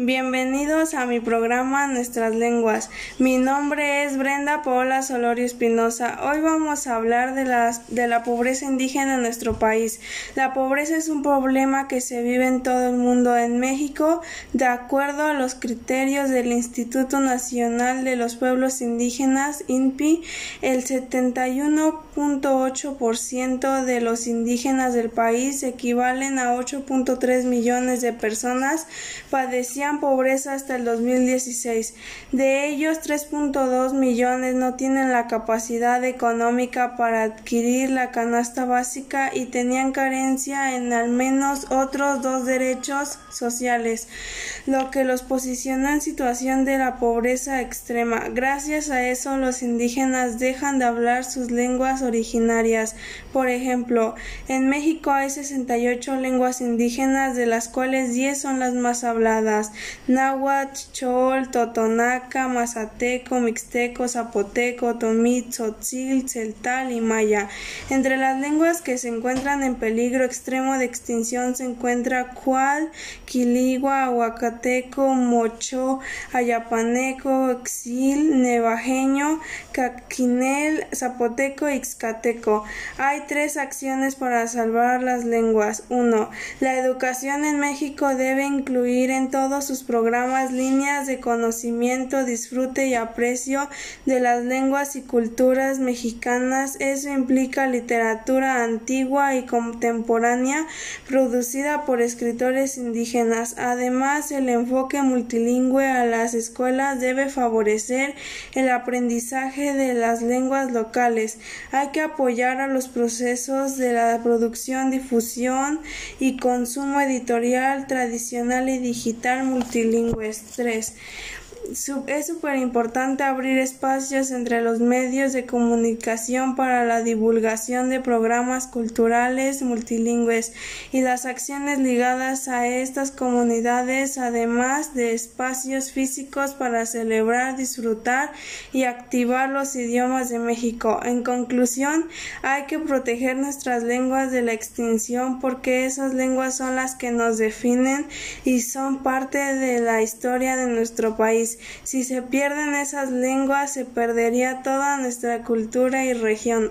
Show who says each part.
Speaker 1: bienvenidos a mi programa Nuestras Lenguas. Mi nombre es Brenda Paola Solorio Espinosa. Hoy vamos a hablar de, de la pobreza indígena en nuestro país. La pobreza es un problema que se vive en todo el mundo. En México, de acuerdo a los criterios del Instituto Nacional de los Pueblos Indígenas, INPI, el 71.8% de los indígenas del país equivalen a 8.3 millones de personas padecían pobreza hasta el 2016. De ellos, 3.2 millones no tienen la capacidad económica para adquirir la canasta básica y tenían carencia en al menos otros dos derechos sociales, lo que los posicionó en situación de la pobreza extrema. Gracias a eso, los indígenas dejan de hablar sus lenguas originarias. Por ejemplo, en México hay 68 lenguas indígenas, de las cuales 10 son las más habladas: náhuatl, chol, totonaca, mazateco, mixteco, zapoteco, tomit, tzotzil, celtal y maya. Entre las lenguas que se encuentran en peligro extremo de extinción se encuentra cual, quiligua, aguacateco, mocho, ayapaneco, exil, nevajeño, caquinel, zapoteco y xcateco. Hay tres acciones para salvar las lenguas. 1. La educación en México debe incluir en todos sus programas líneas de conocimiento, disfrute y aprecio de las lenguas y culturas mexicanas. Eso implica literatura antigua y contemporánea producida por escritores indígenas. Además, el enfoque multilingüe a las escuelas debe favorecer el aprendizaje de las lenguas locales. Hay que apoyar a los procesos de la producción, difusión y consumo editorial tradicional y digital multilingües. 3 es súper importante abrir espacios entre los medios de comunicación para la divulgación de programas culturales multilingües y las acciones ligadas a estas comunidades, además de espacios físicos para celebrar, disfrutar y activar los idiomas de México. En conclusión, hay que proteger nuestras lenguas de la extinción porque esas lenguas son las que nos definen y son parte de la historia de nuestro Si se pierden esas lenguas, se perdería toda nuestra cultura y región.